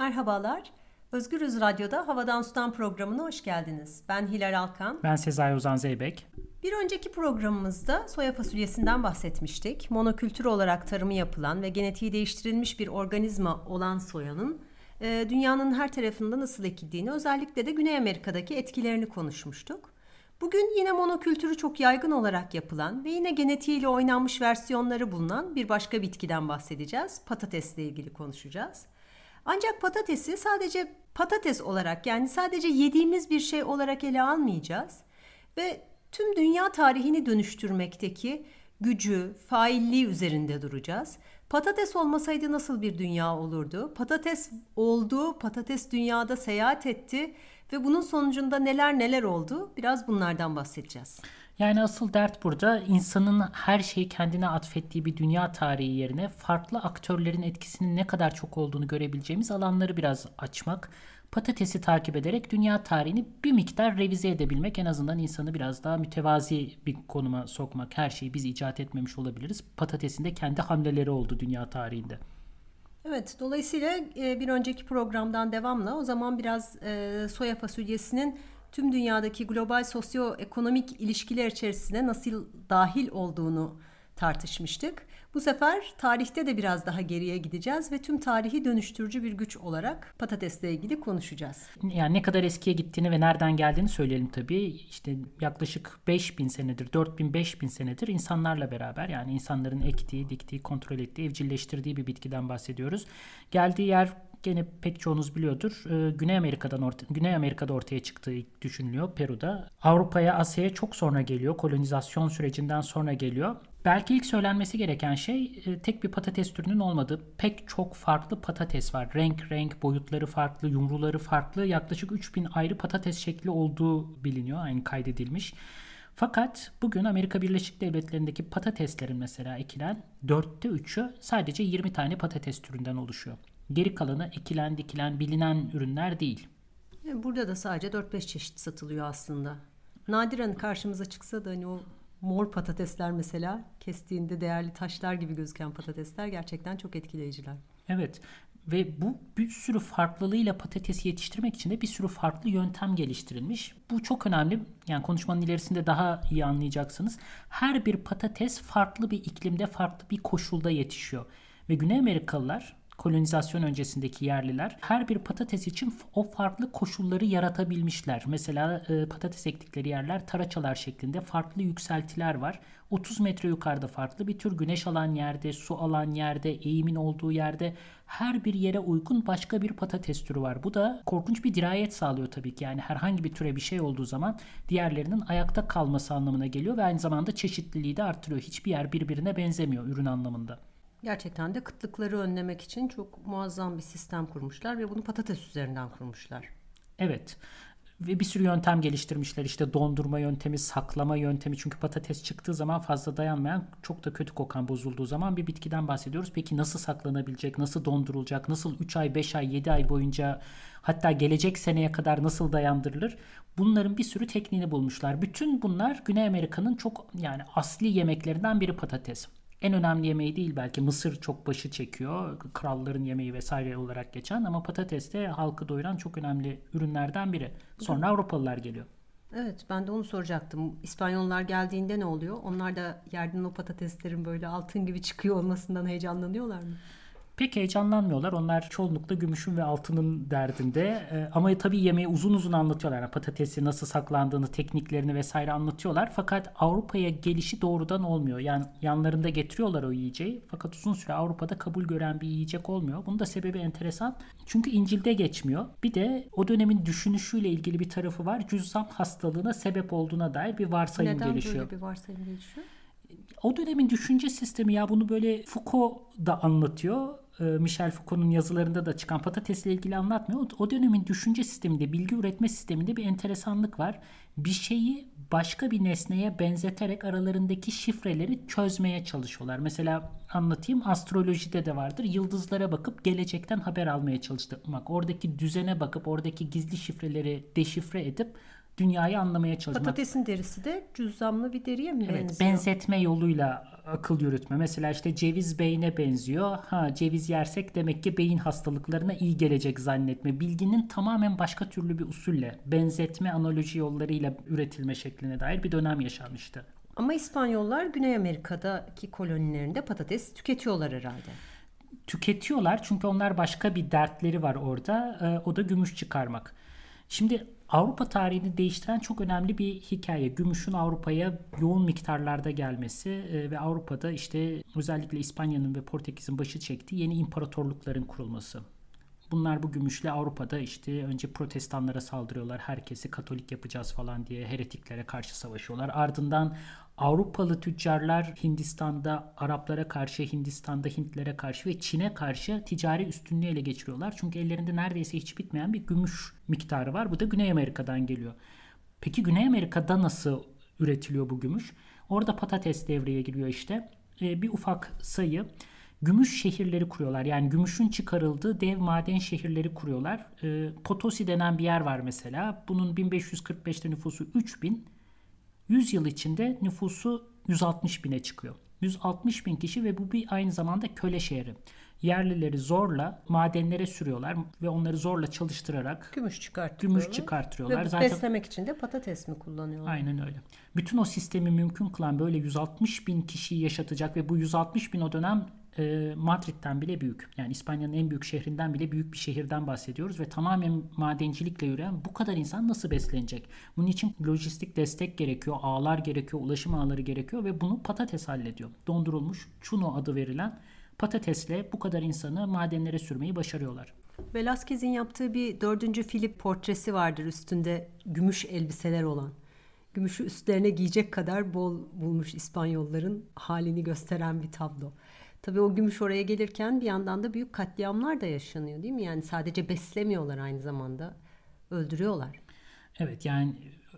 Merhabalar. Özgürüz Radyo'da Havadan Sudan programına hoş geldiniz. Ben Hilal Alkan. Ben Sezai Ozan Zeybek. Bir önceki programımızda soya fasulyesinden bahsetmiştik. Monokültür olarak tarımı yapılan ve genetiği değiştirilmiş bir organizma olan soyanın e, dünyanın her tarafında nasıl ekildiğini, özellikle de Güney Amerika'daki etkilerini konuşmuştuk. Bugün yine monokültürü çok yaygın olarak yapılan ve yine genetiğiyle oynanmış versiyonları bulunan bir başka bitkiden bahsedeceğiz. Patatesle ilgili konuşacağız. Ancak patatesi sadece patates olarak yani sadece yediğimiz bir şey olarak ele almayacağız ve tüm dünya tarihini dönüştürmekteki gücü, failliği üzerinde duracağız. Patates olmasaydı nasıl bir dünya olurdu? Patates oldu, patates dünyada seyahat etti ve bunun sonucunda neler neler oldu? Biraz bunlardan bahsedeceğiz. Yani asıl dert burada insanın her şeyi kendine atfettiği bir dünya tarihi yerine farklı aktörlerin etkisinin ne kadar çok olduğunu görebileceğimiz alanları biraz açmak. Patatesi takip ederek dünya tarihini bir miktar revize edebilmek en azından insanı biraz daha mütevazi bir konuma sokmak. Her şeyi biz icat etmemiş olabiliriz. Patatesin de kendi hamleleri oldu dünya tarihinde. Evet, dolayısıyla e, bir önceki programdan devamla o zaman biraz e, soya fasulyesinin tüm dünyadaki global sosyoekonomik ilişkiler içerisine nasıl dahil olduğunu tartışmıştık. Bu sefer tarihte de biraz daha geriye gideceğiz ve tüm tarihi dönüştürücü bir güç olarak patatesle ilgili konuşacağız. Yani ne kadar eskiye gittiğini ve nereden geldiğini söyleyelim tabii. İşte yaklaşık 5000 senedir, 4000 5000 senedir insanlarla beraber yani insanların ektiği, diktiği, kontrol ettiği, evcilleştirdiği bir bitkiden bahsediyoruz. Geldiği yer gene pek çoğunuz biliyordur. Ee, Güney Amerika'dan orta, Güney Amerika'da ortaya çıktığı düşünülüyor Peru'da. Avrupa'ya, Asya'ya çok sonra geliyor. Kolonizasyon sürecinden sonra geliyor. Belki ilk söylenmesi gereken şey e, tek bir patates türünün olmadığı. Pek çok farklı patates var. Renk renk, boyutları farklı, yumruları farklı. Yaklaşık 3000 ayrı patates şekli olduğu biliniyor. Aynı kaydedilmiş. Fakat bugün Amerika Birleşik Devletleri'ndeki patateslerin mesela ekilen dörtte üçü sadece 20 tane patates türünden oluşuyor. Geri kalanı ekilen dikilen bilinen ürünler değil. Burada da sadece 4-5 çeşit satılıyor aslında. Nadiren karşımıza çıksa da hani o mor patatesler mesela kestiğinde değerli taşlar gibi gözüken patatesler gerçekten çok etkileyiciler. Evet ve bu bir sürü farklılığıyla patatesi yetiştirmek için de bir sürü farklı yöntem geliştirilmiş. Bu çok önemli. Yani konuşmanın ilerisinde daha iyi anlayacaksınız. Her bir patates farklı bir iklimde, farklı bir koşulda yetişiyor. Ve Güney Amerikalılar kolonizasyon öncesindeki yerliler her bir patates için o farklı koşulları yaratabilmişler. Mesela e, patates ektikleri yerler taraçalar şeklinde farklı yükseltiler var. 30 metre yukarıda farklı bir tür güneş alan yerde, su alan yerde, eğimin olduğu yerde her bir yere uygun başka bir patates türü var. Bu da korkunç bir dirayet sağlıyor tabii ki. Yani herhangi bir türe bir şey olduğu zaman diğerlerinin ayakta kalması anlamına geliyor ve aynı zamanda çeşitliliği de artırıyor. Hiçbir yer birbirine benzemiyor ürün anlamında. Gerçekten de kıtlıkları önlemek için çok muazzam bir sistem kurmuşlar ve bunu patates üzerinden kurmuşlar. Evet. Ve bir sürü yöntem geliştirmişler. İşte dondurma yöntemi, saklama yöntemi. Çünkü patates çıktığı zaman fazla dayanmayan, çok da kötü kokan bozulduğu zaman bir bitkiden bahsediyoruz. Peki nasıl saklanabilecek, nasıl dondurulacak, nasıl 3 ay, 5 ay, 7 ay boyunca hatta gelecek seneye kadar nasıl dayandırılır? Bunların bir sürü tekniğini bulmuşlar. Bütün bunlar Güney Amerika'nın çok yani asli yemeklerinden biri patates en önemli yemeği değil belki mısır çok başı çekiyor. Kralların yemeği vesaire olarak geçen ama patates de halkı doyuran çok önemli ürünlerden biri. Sonra Avrupalılar geliyor. Evet ben de onu soracaktım. İspanyollar geldiğinde ne oluyor? Onlar da yerden o patateslerin böyle altın gibi çıkıyor olmasından heyecanlanıyorlar mı? Pek heyecanlanmıyorlar. Onlar çoğunlukla gümüşün ve altının derdinde. E, ama tabii yemeği uzun uzun anlatıyorlar. Yani patatesi nasıl saklandığını, tekniklerini vesaire anlatıyorlar. Fakat Avrupa'ya gelişi doğrudan olmuyor. Yani yanlarında getiriyorlar o yiyeceği. Fakat uzun süre Avrupa'da kabul gören bir yiyecek olmuyor. Bunun da sebebi enteresan. Çünkü İncil'de geçmiyor. Bir de o dönemin düşünüşüyle ilgili bir tarafı var. Cüzzam hastalığına sebep olduğuna dair bir varsayım Neden gelişiyor. Neden böyle bir varsayım gelişiyor? O dönemin düşünce sistemi ya bunu böyle Foucault da anlatıyor. E, Michel Foucault'un yazılarında da çıkan patatesle ilgili anlatmıyor. O dönemin düşünce sisteminde, bilgi üretme sisteminde bir enteresanlık var. Bir şeyi başka bir nesneye benzeterek aralarındaki şifreleri çözmeye çalışıyorlar. Mesela anlatayım astrolojide de vardır. Yıldızlara bakıp gelecekten haber almaya çalışmak. Oradaki düzene bakıp oradaki gizli şifreleri deşifre edip dünyayı anlamaya çalışmak. Patatesin derisi de cüzzamlı bir deriye mi evet, benziyor? Benzetme yoluyla akıl yürütme. Mesela işte ceviz beyne benziyor. Ha ceviz yersek demek ki beyin hastalıklarına iyi gelecek zannetme. Bilginin tamamen başka türlü bir usulle, benzetme analoji yollarıyla üretilme şekline dair bir dönem yaşanmıştı. Ama İspanyollar Güney Amerika'daki kolonilerinde patates tüketiyorlar herhalde. Tüketiyorlar çünkü onlar başka bir dertleri var orada. Ee, o da gümüş çıkarmak. Şimdi Avrupa tarihini değiştiren çok önemli bir hikaye. Gümüşün Avrupa'ya yoğun miktarlarda gelmesi e, ve Avrupa'da işte özellikle İspanya'nın ve Portekiz'in başı çektiği yeni imparatorlukların kurulması. Bunlar bu gümüşle Avrupa'da işte önce protestanlara saldırıyorlar. Herkesi katolik yapacağız falan diye heretiklere karşı savaşıyorlar. Ardından Avrupalı tüccarlar Hindistan'da Araplara karşı, Hindistan'da Hintlere karşı ve Çin'e karşı ticari üstünlüğü ele geçiriyorlar. Çünkü ellerinde neredeyse hiç bitmeyen bir gümüş miktarı var. Bu da Güney Amerika'dan geliyor. Peki Güney Amerika'da nasıl üretiliyor bu gümüş? Orada patates devreye giriyor işte. Ee, bir ufak sayı gümüş şehirleri kuruyorlar. Yani gümüşün çıkarıldığı dev maden şehirleri kuruyorlar. E, Potosi denen bir yer var mesela. Bunun 1545'te nüfusu 3000. 100 yıl içinde nüfusu 160 bine çıkıyor. 160 bin kişi ve bu bir aynı zamanda köle şehri. Yerlileri zorla madenlere sürüyorlar ve onları zorla çalıştırarak gümüş çıkartıyorlar. Gümüş çıkartıyorlar. Ve Zaten... beslemek için de patates mi kullanıyorlar? Aynen öyle. Bütün o sistemi mümkün kılan böyle 160 bin kişiyi yaşatacak ve bu 160 bin o dönem e, Madrid'den bile büyük. Yani İspanya'nın en büyük şehrinden bile büyük bir şehirden bahsediyoruz ve tamamen madencilikle yürüyen bu kadar insan nasıl beslenecek? Bunun için lojistik destek gerekiyor, ağlar gerekiyor, ulaşım ağları gerekiyor ve bunu patates hallediyor. Dondurulmuş chuno adı verilen patatesle bu kadar insanı madenlere sürmeyi başarıyorlar. Velázquez'in yaptığı bir dördüncü Filip portresi vardır üstünde gümüş elbiseler olan. Gümüşü üstlerine giyecek kadar bol bulmuş İspanyolların halini gösteren bir tablo. Tabii o gümüş oraya gelirken bir yandan da büyük katliamlar da yaşanıyor değil mi? Yani sadece beslemiyorlar aynı zamanda öldürüyorlar. Evet yani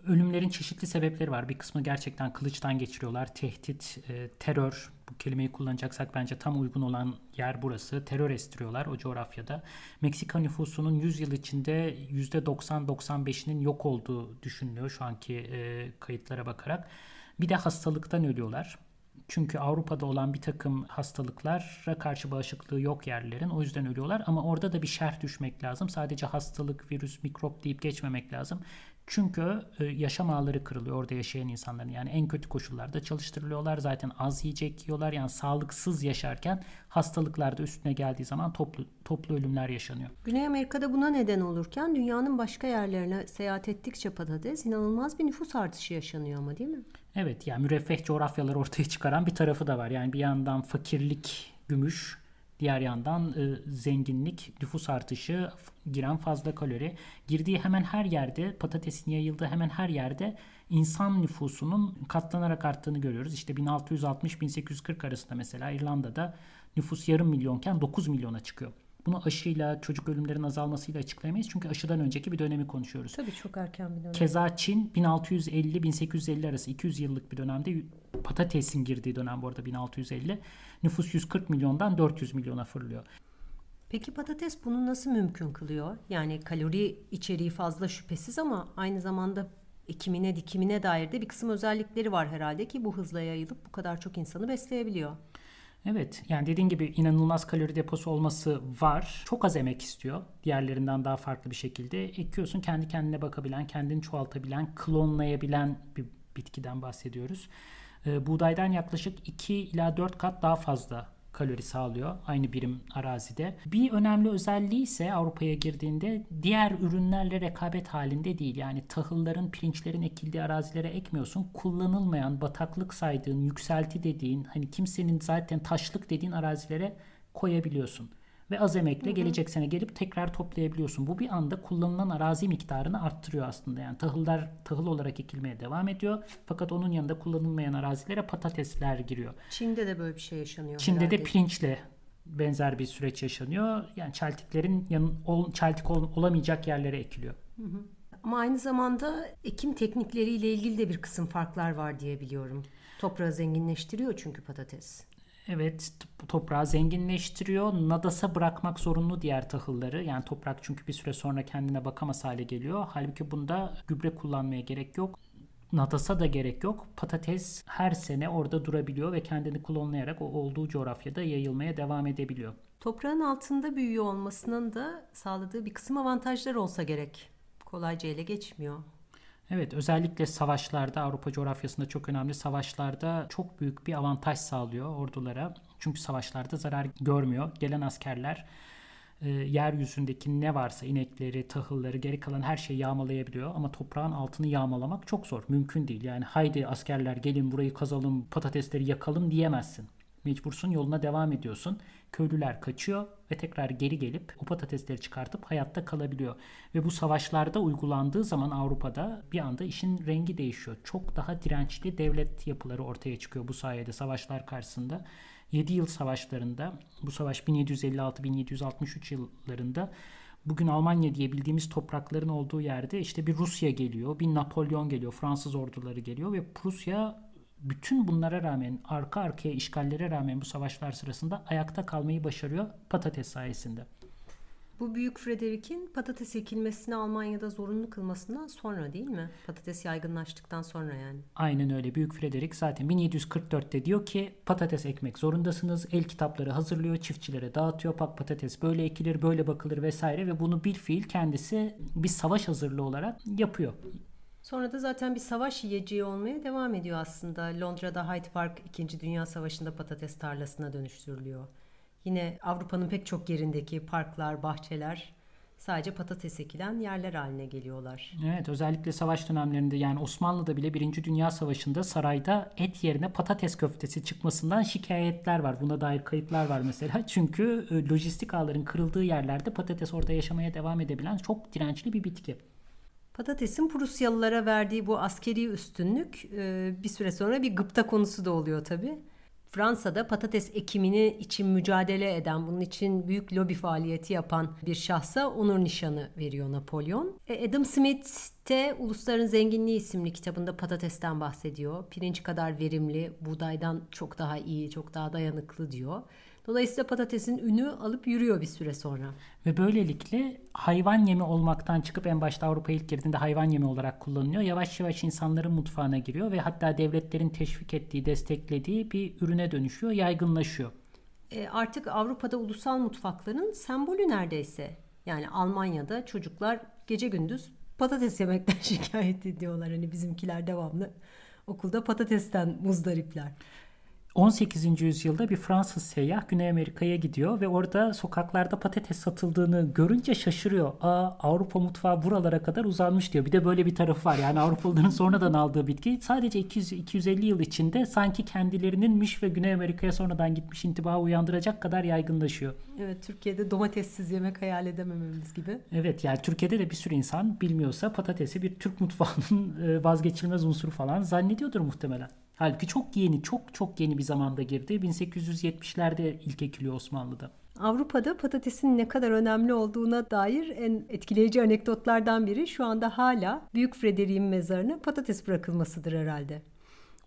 ölümlerin çeşitli sebepleri var. Bir kısmı gerçekten kılıçtan geçiriyorlar. Tehdit, e, terör bu kelimeyi kullanacaksak bence tam uygun olan yer burası. Terör estiriyorlar o coğrafyada. Meksika nüfusunun 100 yıl içinde %90-95'inin yok olduğu düşünülüyor şu anki e, kayıtlara bakarak. Bir de hastalıktan ölüyorlar. Çünkü Avrupa'da olan bir takım hastalıklara karşı bağışıklığı yok yerlerin. O yüzden ölüyorlar ama orada da bir şerh düşmek lazım. Sadece hastalık, virüs, mikrop deyip geçmemek lazım. Çünkü e, yaşam ağları kırılıyor orada yaşayan insanların. Yani en kötü koşullarda çalıştırılıyorlar. Zaten az yiyecek yiyorlar. Yani sağlıksız yaşarken hastalıklar da üstüne geldiği zaman toplu toplu ölümler yaşanıyor. Güney Amerika'da buna neden olurken dünyanın başka yerlerine seyahat ettikçe patates inanılmaz bir nüfus artışı yaşanıyor ama değil mi? Evet yani müreffeh coğrafyalar ortaya çıkaran bir tarafı da var. Yani bir yandan fakirlik, gümüş, diğer yandan e, zenginlik, nüfus artışı, giren fazla kalori. Girdiği hemen her yerde, patatesin yayıldığı hemen her yerde insan nüfusunun katlanarak arttığını görüyoruz. İşte 1660-1840 arasında mesela İrlanda'da nüfus yarım milyonken 9 milyona çıkıyor. Bunu aşıyla, çocuk ölümlerin azalmasıyla açıklayamayız. Çünkü aşıdan önceki bir dönemi konuşuyoruz. Tabii çok erken bir dönem. Keza Çin 1650-1850 arası 200 yıllık bir dönemde patatesin girdiği dönem bu arada 1650. Nüfus 140 milyondan 400 milyona fırlıyor. Peki patates bunu nasıl mümkün kılıyor? Yani kalori içeriği fazla şüphesiz ama aynı zamanda ekimine, dikimine dair de bir kısım özellikleri var herhalde ki bu hızla yayılıp bu kadar çok insanı besleyebiliyor. Evet yani dediğin gibi inanılmaz kalori deposu olması var. Çok az emek istiyor. Diğerlerinden daha farklı bir şekilde. Ekiyorsun kendi kendine bakabilen, kendini çoğaltabilen, klonlayabilen bir bitkiden bahsediyoruz. Ee, buğdaydan yaklaşık 2 ila 4 kat daha fazla kalori sağlıyor aynı birim arazide. Bir önemli özelliği ise Avrupa'ya girdiğinde diğer ürünlerle rekabet halinde değil. Yani tahılların, pirinçlerin ekildiği arazilere ekmiyorsun. Kullanılmayan, bataklık saydığın, yükselti dediğin, hani kimsenin zaten taşlık dediğin arazilere koyabiliyorsun ve az emekle hı hı. gelecek sene gelip tekrar toplayabiliyorsun. Bu bir anda kullanılan arazi miktarını arttırıyor aslında. Yani tahıllar tahıl olarak ekilmeye devam ediyor. Fakat onun yanında kullanılmayan arazilere patatesler giriyor. Çin'de de böyle bir şey yaşanıyor. Çin'de herhalde. de pirinçle benzer bir süreç yaşanıyor. Yani çeltiklerin yan, ol, çeltik ol, olamayacak yerlere ekiliyor. Hı hı. Ama aynı zamanda ekim teknikleriyle ilgili de bir kısım farklar var diye biliyorum. Toprağı zenginleştiriyor çünkü patates. Evet toprağı zenginleştiriyor. Nadasa bırakmak zorunlu diğer tahılları. Yani toprak çünkü bir süre sonra kendine bakamaz hale geliyor. Halbuki bunda gübre kullanmaya gerek yok. Nadasa da gerek yok. Patates her sene orada durabiliyor ve kendini klonlayarak o olduğu coğrafyada yayılmaya devam edebiliyor. Toprağın altında büyüyor olmasının da sağladığı bir kısım avantajlar olsa gerek. Kolayca ele geçmiyor. Evet özellikle savaşlarda Avrupa coğrafyasında çok önemli savaşlarda çok büyük bir avantaj sağlıyor ordulara. Çünkü savaşlarda zarar görmüyor. Gelen askerler e, yeryüzündeki ne varsa inekleri, tahılları, geri kalan her şeyi yağmalayabiliyor. Ama toprağın altını yağmalamak çok zor. Mümkün değil. Yani haydi askerler gelin burayı kazalım, patatesleri yakalım diyemezsin. Mecbursun yoluna devam ediyorsun. Köylüler kaçıyor ve tekrar geri gelip o patatesleri çıkartıp hayatta kalabiliyor. Ve bu savaşlarda uygulandığı zaman Avrupa'da bir anda işin rengi değişiyor. Çok daha dirençli devlet yapıları ortaya çıkıyor bu sayede savaşlar karşısında. 7 yıl savaşlarında bu savaş 1756-1763 yıllarında bugün Almanya diye bildiğimiz toprakların olduğu yerde işte bir Rusya geliyor, bir Napolyon geliyor, Fransız orduları geliyor ve Prusya bütün bunlara rağmen arka arkaya işgallere rağmen bu savaşlar sırasında ayakta kalmayı başarıyor patates sayesinde. Bu Büyük Frederick'in patates ekilmesini Almanya'da zorunlu kılmasından sonra değil mi? Patates yaygınlaştıktan sonra yani. Aynen öyle. Büyük Frederick zaten 1744'te diyor ki patates ekmek zorundasınız. El kitapları hazırlıyor, çiftçilere dağıtıyor. Pak patates böyle ekilir, böyle bakılır vesaire ve bunu bir fiil kendisi bir savaş hazırlığı olarak yapıyor. Sonra da zaten bir savaş yiyeceği olmaya devam ediyor aslında. Londra'da Hyde Park 2. Dünya Savaşı'nda patates tarlasına dönüştürülüyor. Yine Avrupa'nın pek çok yerindeki parklar, bahçeler sadece patates ekilen yerler haline geliyorlar. Evet özellikle savaş dönemlerinde yani Osmanlı'da bile 1. Dünya Savaşı'nda sarayda et yerine patates köftesi çıkmasından şikayetler var. Buna dair kayıtlar var mesela. Çünkü e, lojistik ağların kırıldığı yerlerde patates orada yaşamaya devam edebilen çok dirençli bir bitki. Patatesin Prusyalılara verdiği bu askeri üstünlük e, bir süre sonra bir gıpta konusu da oluyor tabii. Fransa'da patates ekimini için mücadele eden, bunun için büyük lobi faaliyeti yapan bir şahsa onur nişanı veriyor Napolyon. E, Adam Smith de Ulusların Zenginliği isimli kitabında patatesten bahsediyor. Pirinç kadar verimli, buğdaydan çok daha iyi, çok daha dayanıklı diyor. Dolayısıyla patatesin ünü alıp yürüyor bir süre sonra. Ve böylelikle hayvan yemi olmaktan çıkıp en başta Avrupa'ya ilk girdiğinde hayvan yemi olarak kullanılıyor. Yavaş yavaş insanların mutfağına giriyor ve hatta devletlerin teşvik ettiği, desteklediği bir ürüne dönüşüyor, yaygınlaşıyor. E artık Avrupa'da ulusal mutfakların sembolü neredeyse. Yani Almanya'da çocuklar gece gündüz patates yemekten şikayet ediyorlar. Hani bizimkiler devamlı okulda patatesten muzdaripler. 18. yüzyılda bir Fransız seyyah Güney Amerika'ya gidiyor ve orada sokaklarda patates satıldığını görünce şaşırıyor. Aa Avrupa mutfağı buralara kadar uzanmış diyor. Bir de böyle bir tarafı var. Yani Avrupalıların sonradan aldığı bitki sadece 200 250 yıl içinde sanki kendilerininmiş ve Güney Amerika'ya sonradan gitmiş intiba uyandıracak kadar yaygınlaşıyor. Evet Türkiye'de domatessiz yemek hayal edemememiz gibi. Evet yani Türkiye'de de bir sürü insan bilmiyorsa patatesi bir Türk mutfağının e, vazgeçilmez unsuru falan zannediyordur muhtemelen. Halbuki çok yeni, çok çok yeni bir zamanda girdi. 1870'lerde ilk ekiliyor Osmanlı'da. Avrupa'da patatesin ne kadar önemli olduğuna dair en etkileyici anekdotlardan biri şu anda hala Büyük Frederick'in mezarına patates bırakılmasıdır herhalde.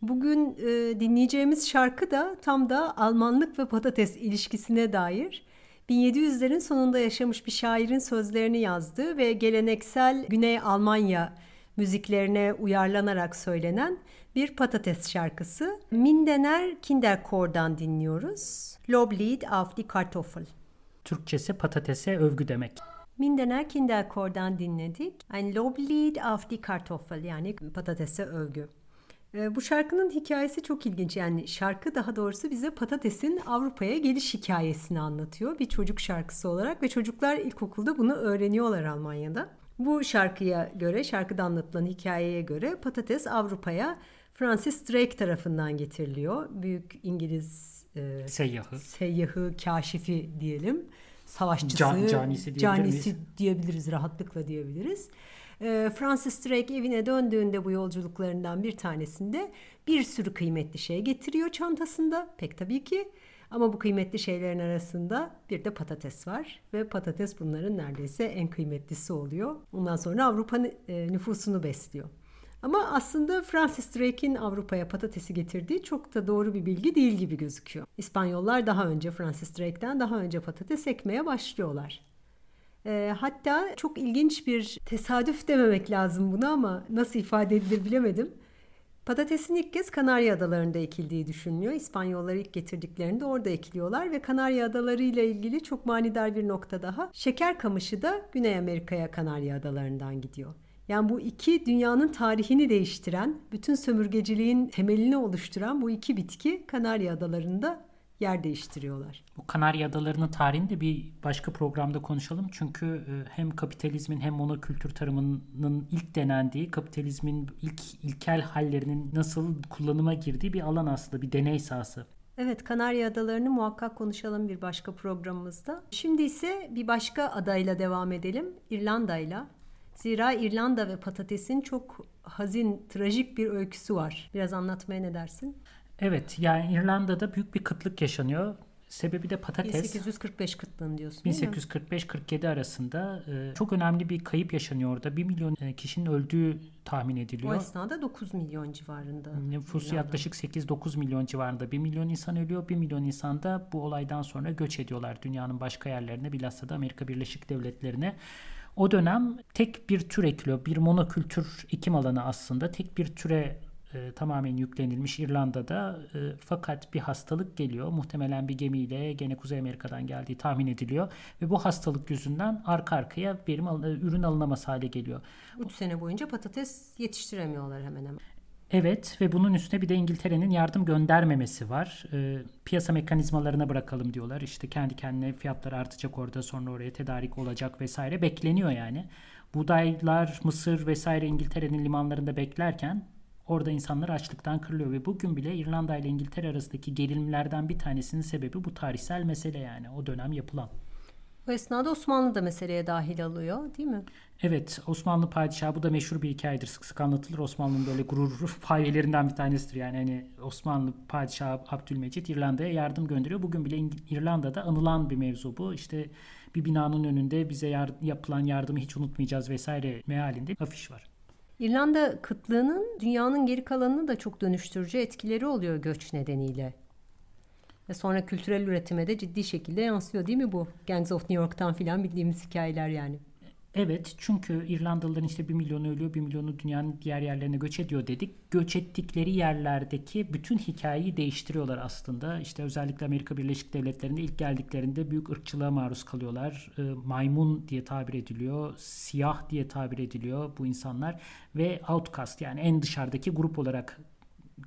Bugün e, dinleyeceğimiz şarkı da tam da Almanlık ve patates ilişkisine dair 1700'lerin sonunda yaşamış bir şairin sözlerini yazdığı ve geleneksel Güney Almanya müziklerine uyarlanarak söylenen bir patates şarkısı. Mindener Kinderchor'dan dinliyoruz. Loblied auf die Kartoffel. Türkçesi patatese övgü demek. Mindener Kinderchor'dan dinledik. Ein Loblied auf die Kartoffel yani patatese övgü. Ee, bu şarkının hikayesi çok ilginç. Yani şarkı daha doğrusu bize patatesin Avrupa'ya geliş hikayesini anlatıyor. Bir çocuk şarkısı olarak ve çocuklar ilkokulda bunu öğreniyorlar Almanya'da. Bu şarkıya göre, şarkıda anlatılan hikayeye göre patates Avrupa'ya Francis Drake tarafından getiriliyor. Büyük İngiliz e, seyyahı, seyyahı, kaşifi diyelim. Savaşçısı, Can, canisi, canisi diyebiliriz, rahatlıkla diyebiliriz. E, Francis Drake evine döndüğünde bu yolculuklarından bir tanesinde bir sürü kıymetli şey getiriyor çantasında. Pek tabii ki. Ama bu kıymetli şeylerin arasında bir de patates var ve patates bunların neredeyse en kıymetlisi oluyor. Ondan sonra Avrupa e, nüfusunu besliyor. Ama aslında Francis Drake'in Avrupa'ya patatesi getirdiği çok da doğru bir bilgi değil gibi gözüküyor. İspanyollar daha önce Francis Drake'den daha önce patates ekmeye başlıyorlar. E, hatta çok ilginç bir tesadüf dememek lazım buna ama nasıl ifade edilir bilemedim. Patatesin ilk kez Kanarya Adaları'nda ekildiği düşünülüyor. İspanyollar ilk getirdiklerinde orada ekiliyorlar ve Kanarya Adaları ile ilgili çok manidar bir nokta daha. Şeker kamışı da Güney Amerika'ya Kanarya Adaları'ndan gidiyor. Yani bu iki dünyanın tarihini değiştiren, bütün sömürgeciliğin temelini oluşturan bu iki bitki Kanarya Adaları'nda yer değiştiriyorlar. Bu Kanarya Adaları'nın tarihini de bir başka programda konuşalım. Çünkü e, hem kapitalizmin hem monokültür tarımının ilk denendiği, kapitalizmin ilk ilkel hallerinin nasıl kullanıma girdiği bir alan aslında, bir deney sahası. Evet, Kanarya Adaları'nı muhakkak konuşalım bir başka programımızda. Şimdi ise bir başka adayla devam edelim, İrlanda'yla. Zira İrlanda ve patatesin çok hazin, trajik bir öyküsü var. Biraz anlatmaya ne dersin? Evet yani İrlanda'da büyük bir kıtlık yaşanıyor. Sebebi de patates. 1845 kıtlığın diyorsun 1845-47 arasında e, çok önemli bir kayıp yaşanıyor orada. 1 milyon e, kişinin öldüğü tahmin ediliyor. O esnada 9 milyon civarında. Nüfusu yaklaşık 8-9 milyon civarında. 1 milyon insan ölüyor. 1 milyon insan da bu olaydan sonra göç ediyorlar dünyanın başka yerlerine. Bilhassa da Amerika Birleşik Devletleri'ne. O dönem tek bir tür ekiliyor. Bir monokültür ekim alanı aslında. Tek bir türe e, tamamen yüklenilmiş İrlanda'da e, fakat bir hastalık geliyor. Muhtemelen bir gemiyle gene Kuzey Amerika'dan geldiği tahmin ediliyor ve bu hastalık yüzünden arka arkaya verim ürün alınamaz hale geliyor. 3 sene boyunca patates yetiştiremiyorlar hemen hemen. Evet ve bunun üstüne bir de İngiltere'nin yardım göndermemesi var. E, piyasa mekanizmalarına bırakalım diyorlar. İşte kendi kendine fiyatlar artacak orada sonra oraya tedarik olacak vesaire bekleniyor yani. Buğdaylar, mısır vesaire İngiltere'nin limanlarında beklerken Orada insanlar açlıktan kırılıyor ve bugün bile İrlanda ile İngiltere arasındaki gerilimlerden bir tanesinin sebebi bu tarihsel mesele yani o dönem yapılan. Bu esnada Osmanlı da meseleye dahil alıyor değil mi? Evet Osmanlı padişahı bu da meşhur bir hikayedir. Sık sık anlatılır. Osmanlı'nın böyle gurur payelerinden bir tanesidir. Yani hani Osmanlı padişahı Abdülmecit İrlanda'ya yardım gönderiyor. Bugün bile İrlanda'da anılan bir mevzu bu. İşte bir binanın önünde bize yar- yapılan yardımı hiç unutmayacağız vesaire mealinde afiş var. İrlanda kıtlığının dünyanın geri kalanını da çok dönüştürücü etkileri oluyor göç nedeniyle. Ve sonra kültürel üretime de ciddi şekilde yansıyor değil mi bu? Gangs of New York'tan filan bildiğimiz hikayeler yani. Evet çünkü İrlandalıların işte bir milyonu ölüyor, bir milyonu dünyanın diğer yerlerine göç ediyor dedik. Göç ettikleri yerlerdeki bütün hikayeyi değiştiriyorlar aslında. İşte özellikle Amerika Birleşik Devletleri'nde ilk geldiklerinde büyük ırkçılığa maruz kalıyorlar. E, maymun diye tabir ediliyor, siyah diye tabir ediliyor bu insanlar ve outcast yani en dışarıdaki grup olarak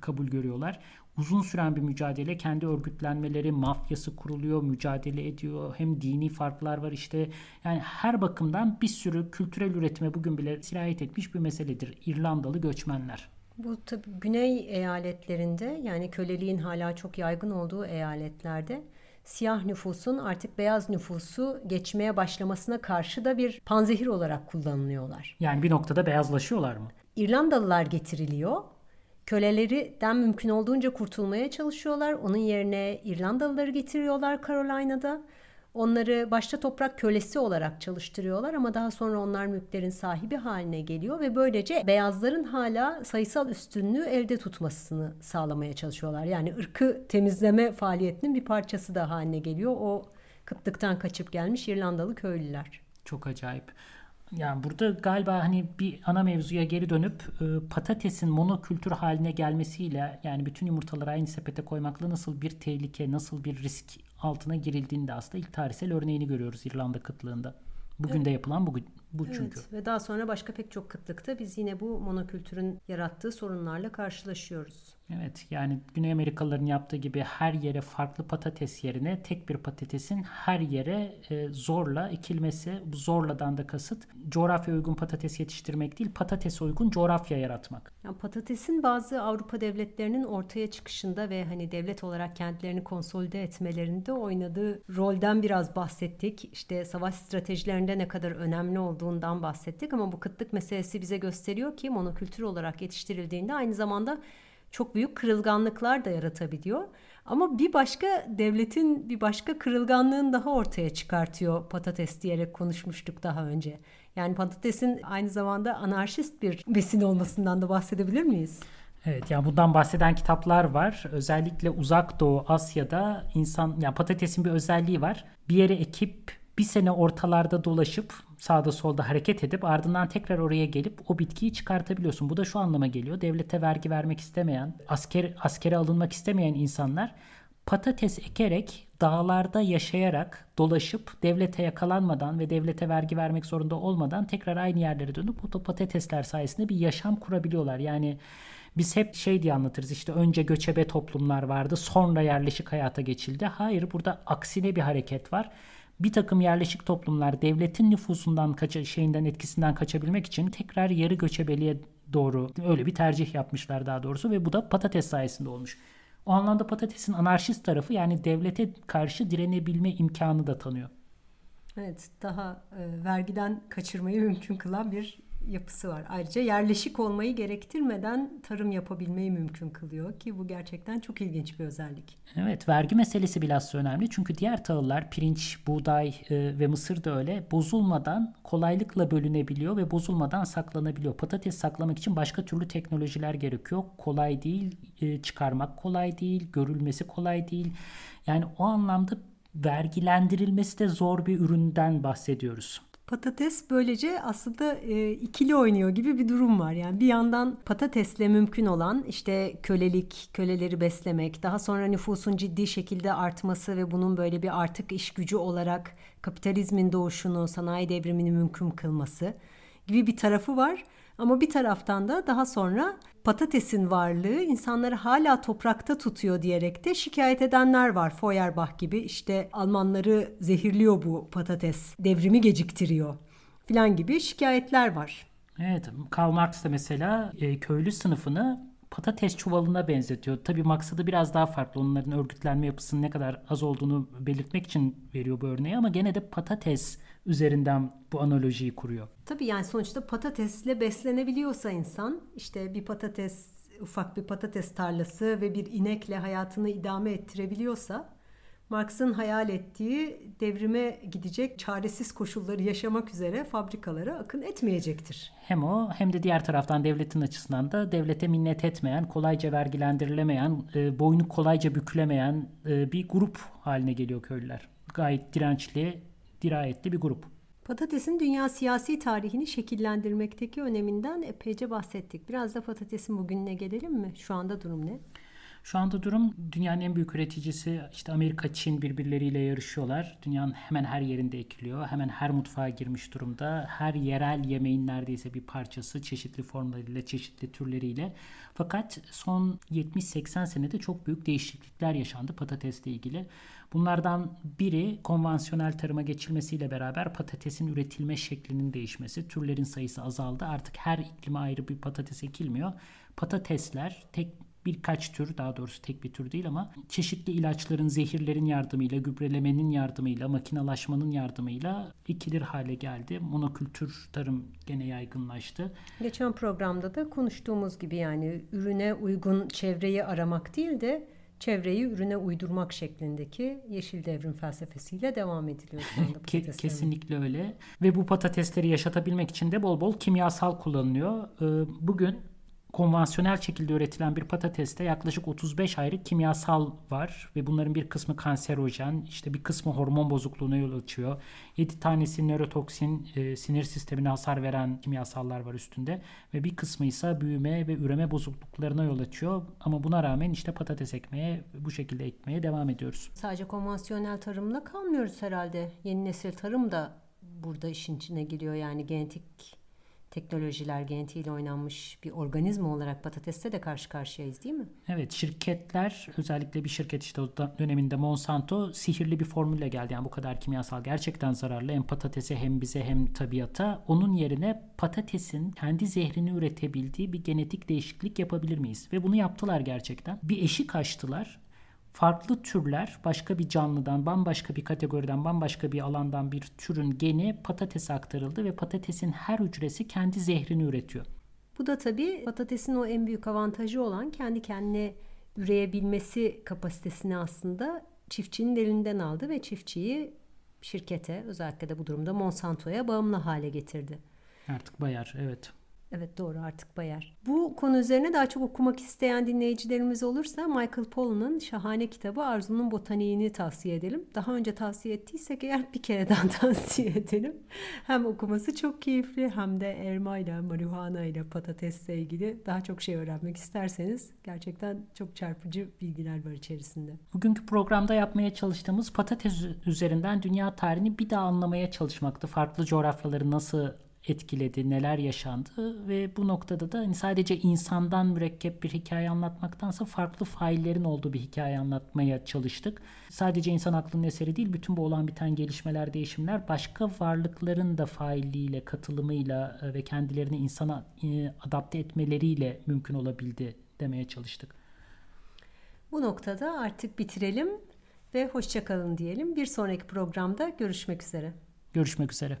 kabul görüyorlar uzun süren bir mücadele. Kendi örgütlenmeleri, mafyası kuruluyor, mücadele ediyor. Hem dini farklar var işte. Yani her bakımdan bir sürü kültürel üretime bugün bile sirayet etmiş bir meseledir. İrlandalı göçmenler. Bu tabii güney eyaletlerinde yani köleliğin hala çok yaygın olduğu eyaletlerde siyah nüfusun artık beyaz nüfusu geçmeye başlamasına karşı da bir panzehir olarak kullanılıyorlar. Yani bir noktada beyazlaşıyorlar mı? İrlandalılar getiriliyor Kölelerden mümkün olduğunca kurtulmaya çalışıyorlar. Onun yerine İrlandalıları getiriyorlar Carolina'da. Onları başta toprak kölesi olarak çalıştırıyorlar ama daha sonra onlar mülklerin sahibi haline geliyor ve böylece beyazların hala sayısal üstünlüğü elde tutmasını sağlamaya çalışıyorlar. Yani ırkı temizleme faaliyetinin bir parçası da haline geliyor o kıtlıktan kaçıp gelmiş İrlandalı köylüler. Çok acayip. Yani burada galiba hani bir ana mevzuya geri dönüp e, patatesin monokültür haline gelmesiyle yani bütün yumurtaları aynı sepete koymakla nasıl bir tehlike, nasıl bir risk altına girildiğinde aslında ilk tarihsel örneğini görüyoruz İrlanda kıtlığında. Bugün evet. de yapılan bugün bu evet, çünkü. Ve daha sonra başka pek çok kıtlıkta biz yine bu monokültürün yarattığı sorunlarla karşılaşıyoruz. Evet yani Güney Amerikalıların yaptığı gibi her yere farklı patates yerine tek bir patatesin her yere e, zorla ekilmesi. Zorladan da kasıt coğrafya uygun patates yetiştirmek değil patates uygun coğrafya yaratmak. Yani patatesin bazı Avrupa devletlerinin ortaya çıkışında ve hani devlet olarak kentlerini konsolide etmelerinde oynadığı rolden biraz bahsettik. İşte savaş stratejilerinde ne kadar önemli olduğundan bahsettik ama bu kıtlık meselesi bize gösteriyor ki monokültür olarak yetiştirildiğinde aynı zamanda çok büyük kırılganlıklar da yaratabiliyor. Ama bir başka devletin bir başka kırılganlığın daha ortaya çıkartıyor patates diyerek konuşmuştuk daha önce. Yani patatesin aynı zamanda anarşist bir besin olmasından da bahsedebilir miyiz? Evet yani bundan bahseden kitaplar var. Özellikle Uzak Doğu Asya'da insan yani patatesin bir özelliği var. Bir yere ekip bir sene ortalarda dolaşıp sağda solda hareket edip ardından tekrar oraya gelip o bitkiyi çıkartabiliyorsun. Bu da şu anlama geliyor. Devlete vergi vermek istemeyen, asker askere alınmak istemeyen insanlar patates ekerek dağlarda yaşayarak dolaşıp devlete yakalanmadan ve devlete vergi vermek zorunda olmadan tekrar aynı yerlere dönüp o patatesler sayesinde bir yaşam kurabiliyorlar. Yani biz hep şey diye anlatırız işte önce göçebe toplumlar vardı sonra yerleşik hayata geçildi. Hayır burada aksine bir hareket var bir takım yerleşik toplumlar devletin nüfusundan kaça, şeyinden etkisinden kaçabilmek için tekrar yarı göçebeliğe doğru öyle bir tercih yapmışlar daha doğrusu ve bu da patates sayesinde olmuş. O anlamda patatesin anarşist tarafı yani devlete karşı direnebilme imkanı da tanıyor. Evet, daha e, vergiden kaçırmayı mümkün kılan bir yapısı var. Ayrıca yerleşik olmayı gerektirmeden tarım yapabilmeyi mümkün kılıyor ki bu gerçekten çok ilginç bir özellik. Evet vergi meselesi bilhassa önemli çünkü diğer tahıllar pirinç, buğday e, ve mısır da öyle bozulmadan kolaylıkla bölünebiliyor ve bozulmadan saklanabiliyor. Patates saklamak için başka türlü teknolojiler gerekiyor. Kolay değil, e, çıkarmak kolay değil, görülmesi kolay değil. Yani o anlamda vergilendirilmesi de zor bir üründen bahsediyoruz. Patates böylece aslında e, ikili oynuyor gibi bir durum var. Yani bir yandan patatesle mümkün olan işte kölelik, köleleri beslemek, daha sonra nüfusun ciddi şekilde artması ve bunun böyle bir artık iş gücü olarak kapitalizmin doğuşunu, sanayi devrimini mümkün kılması gibi bir tarafı var. Ama bir taraftan da daha sonra patatesin varlığı insanları hala toprakta tutuyor diyerek de şikayet edenler var. Feuerbach gibi işte Almanları zehirliyor bu patates, devrimi geciktiriyor filan gibi şikayetler var. Evet, Karl Marx da mesela e, köylü sınıfını patates çuvalına benzetiyor. Tabii maksadı biraz daha farklı. Onların örgütlenme yapısının ne kadar az olduğunu belirtmek için veriyor bu örneği ama gene de patates üzerinden bu analojiyi kuruyor. Tabii yani sonuçta patatesle beslenebiliyorsa insan işte bir patates ufak bir patates tarlası ve bir inekle hayatını idame ettirebiliyorsa Marx'ın hayal ettiği devrime gidecek çaresiz koşulları yaşamak üzere fabrikalara akın etmeyecektir. Hem o hem de diğer taraftan devletin açısından da devlete minnet etmeyen, kolayca vergilendirilemeyen, e, boynu kolayca bükülemeyen e, bir grup haline geliyor köylüler. Gayet dirençli, dirayetli bir grup. Patatesin dünya siyasi tarihini şekillendirmekteki öneminden epeyce bahsettik. Biraz da patatesin bugününe gelelim mi? Şu anda durum ne? Şu anda durum dünyanın en büyük üreticisi işte Amerika, Çin birbirleriyle yarışıyorlar. Dünyanın hemen her yerinde ekiliyor. Hemen her mutfağa girmiş durumda. Her yerel yemeğin neredeyse bir parçası çeşitli formlarıyla, çeşitli türleriyle. Fakat son 70-80 senede çok büyük değişiklikler yaşandı patatesle ilgili. Bunlardan biri konvansiyonel tarıma geçilmesiyle beraber patatesin üretilme şeklinin değişmesi. Türlerin sayısı azaldı. Artık her iklime ayrı bir patates ekilmiyor. Patatesler tek birkaç tür daha doğrusu tek bir tür değil ama çeşitli ilaçların, zehirlerin yardımıyla, gübrelemenin yardımıyla, makinalaşmanın yardımıyla ikilir hale geldi. Monokültür tarım gene yaygınlaştı. Geçen programda da konuştuğumuz gibi yani ürüne uygun çevreyi aramak değil de çevreyi ürüne uydurmak şeklindeki yeşil devrim felsefesiyle devam ediliyor şu anda Kesinlikle öyle. Ve bu patatesleri yaşatabilmek için de bol bol kimyasal kullanılıyor. Ee, bugün konvansiyonel şekilde üretilen bir patateste yaklaşık 35 ayrı kimyasal var ve bunların bir kısmı kanserojen, işte bir kısmı hormon bozukluğuna yol açıyor. 7 tanesi nörotoksin, e, sinir sistemine hasar veren kimyasallar var üstünde ve bir kısmı ise büyüme ve üreme bozukluklarına yol açıyor. Ama buna rağmen işte patates ekmeye, bu şekilde ekmeye devam ediyoruz. Sadece konvansiyonel tarımla kalmıyoruz herhalde. Yeni nesil tarım da burada işin içine giriyor yani genetik teknolojiler genetiğiyle oynanmış bir organizma olarak patateste de karşı karşıyayız değil mi? Evet şirketler özellikle bir şirket işte o döneminde Monsanto sihirli bir formülle geldi. Yani bu kadar kimyasal gerçekten zararlı hem patatese hem bize hem tabiata. Onun yerine patatesin kendi zehrini üretebildiği bir genetik değişiklik yapabilir miyiz? Ve bunu yaptılar gerçekten. Bir eşik açtılar farklı türler başka bir canlıdan, bambaşka bir kategoriden, bambaşka bir alandan bir türün geni patatese aktarıldı ve patatesin her hücresi kendi zehrini üretiyor. Bu da tabii patatesin o en büyük avantajı olan kendi kendine üreyebilmesi kapasitesini aslında çiftçinin elinden aldı ve çiftçiyi şirkete özellikle de bu durumda Monsanto'ya bağımlı hale getirdi. Artık Bayar evet. Evet doğru artık Bayer. Bu konu üzerine daha çok okumak isteyen dinleyicilerimiz olursa Michael Pollan'ın şahane kitabı Arzu'nun Botaniğini tavsiye edelim. Daha önce tavsiye ettiysek eğer bir kere daha tavsiye edelim. Hem okuması çok keyifli hem de elma ile, marihuana ile, patatesle ilgili daha çok şey öğrenmek isterseniz gerçekten çok çarpıcı bilgiler var içerisinde. Bugünkü programda yapmaya çalıştığımız patates üzerinden dünya tarihini bir daha anlamaya çalışmaktı. Farklı coğrafyaları nasıl etkiledi, neler yaşandı ve bu noktada da hani sadece insandan mürekkep bir hikaye anlatmaktansa farklı faillerin olduğu bir hikaye anlatmaya çalıştık. Sadece insan aklının eseri değil, bütün bu olan biten gelişmeler, değişimler başka varlıkların da failliğiyle, katılımıyla e, ve kendilerini insana e, adapte etmeleriyle mümkün olabildi demeye çalıştık. Bu noktada artık bitirelim ve hoşçakalın diyelim. Bir sonraki programda görüşmek üzere. Görüşmek üzere.